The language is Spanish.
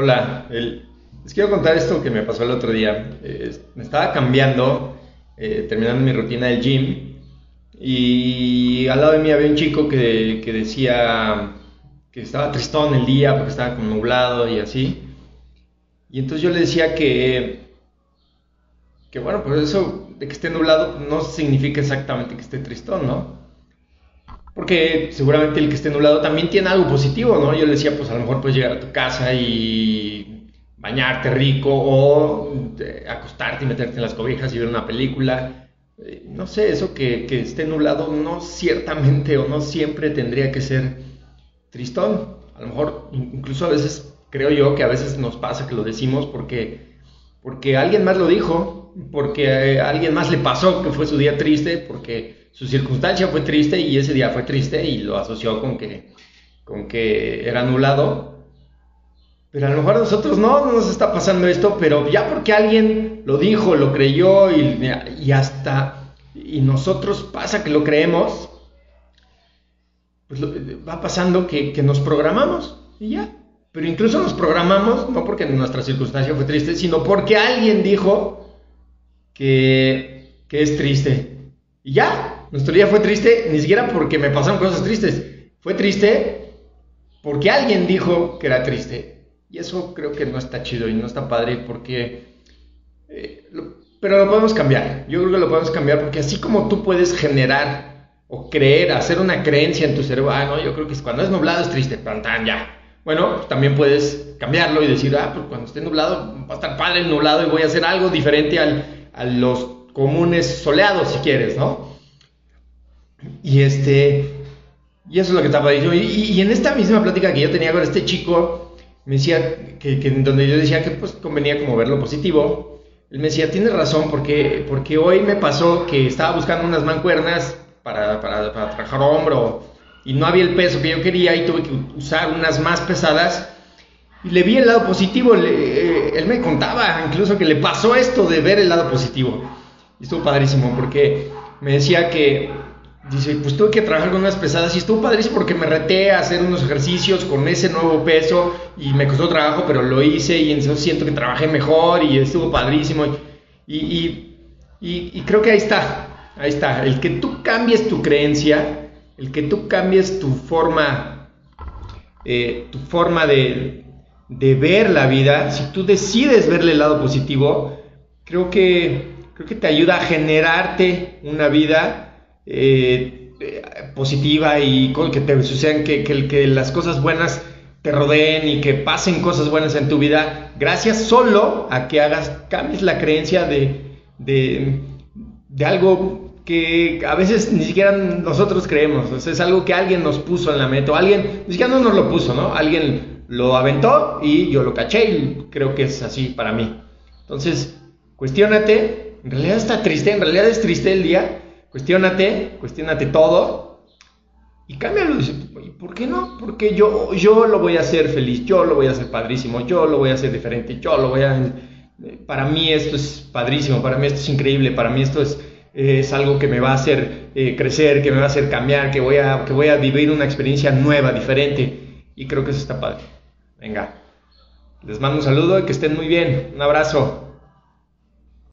Hola, les quiero contar esto que me pasó el otro día. Eh, me estaba cambiando, eh, terminando mi rutina del gym, y al lado de mí había un chico que, decía que estaba tristón el día porque estaba como nublado y así. Y entonces yo le decía que, que bueno, pues eso de que esté nublado no significa exactamente que esté tristón, ¿no? Porque seguramente el que esté nublado también tiene algo positivo, ¿no? Yo le decía, pues a lo mejor puedes llegar a tu casa y bañarte rico o eh, acostarte y meterte en las cobijas y ver una película. Eh, no sé, eso que, que esté nublado no ciertamente o no siempre tendría que ser tristón. A lo mejor incluso a veces creo yo que a veces nos pasa que lo decimos porque, porque alguien más lo dijo, porque a alguien más le pasó que fue su día triste, porque su circunstancia fue triste y ese día fue triste y lo asoció con que, con que era anulado. Pero a lo mejor a nosotros no, no nos está pasando esto, pero ya porque alguien lo dijo, lo creyó y, y hasta, y nosotros pasa que lo creemos, pues va pasando que, que nos programamos y ya. Pero incluso nos programamos, no porque nuestra circunstancia fue triste, sino porque alguien dijo que, es triste. Y ya, nuestro día fue triste, ni siquiera porque me pasaron cosas tristes. Fue triste porque alguien dijo que era triste. Y eso creo que no está chido y no está padre porque... Eh, pero lo podemos cambiar. Yo creo que lo podemos cambiar porque así como tú puedes generar o creer, hacer una creencia en tu cerebro, ah, no, yo creo que cuando es nublado es triste, tan, ya. Bueno, también puedes cambiarlo y decir, ah, pues cuando esté nublado va a estar padre el nublado y voy a hacer algo diferente al, a los comunes soleados, si quieres, ¿no? Y este, y eso es lo que estaba diciendo. Y, en esta misma plática que yo tenía con este chico, me decía que, que, donde yo decía que pues convenía como ver lo positivo, él me decía, tienes razón, porque, porque hoy me pasó que estaba buscando unas mancuernas para, para, para trabajar hombro y no había el peso que yo quería y tuve que usar unas más pesadas. Y le vi el lado positivo, eh, él me contaba incluso que le pasó esto de ver el lado positivo. Y estuvo padrísimo porque me decía que, dice, pues tuve que trabajar con unas pesadas y estuvo padrísimo porque me reté a hacer unos ejercicios con ese nuevo peso y me costó trabajo, pero lo hice y entonces siento que trabajé mejor y estuvo padrísimo. Y, y, y, creo que ahí está, ahí está, el que tú cambies tu creencia, el que tú cambies tu forma, eh, tu forma de, de ver la vida, si tú decides verle el lado positivo, creo que creo que te ayuda a generarte una vida eh, positiva y que te sucedan, que, que, las cosas buenas te rodeen y que pasen cosas buenas en tu vida, gracias solo a que hagas, cambies la creencia de, de, algo que a veces ni siquiera nosotros creemos, es algo que alguien nos puso en la mente, o alguien, ni siquiera no nos lo puso, ¿no? Alguien lo aventó y yo lo caché y creo que es así para mí. Entonces, cuestiónate en realidad está triste, en realidad es triste el día, cuestiónate, cuestiónate todo y cámbialo. ¿Por qué no? Porque yo, yo lo voy a hacer feliz, yo lo voy a hacer padrísimo, yo lo voy a hacer diferente, yo lo voy a... Para mí esto es padrísimo, para mí esto es increíble, para mí esto es, es algo que me va a hacer eh, crecer, que me va a hacer cambiar, que voy, a, que voy a vivir una experiencia nueva, diferente. Y creo que eso está padre. Venga, les mando un saludo y que estén muy bien. Un abrazo.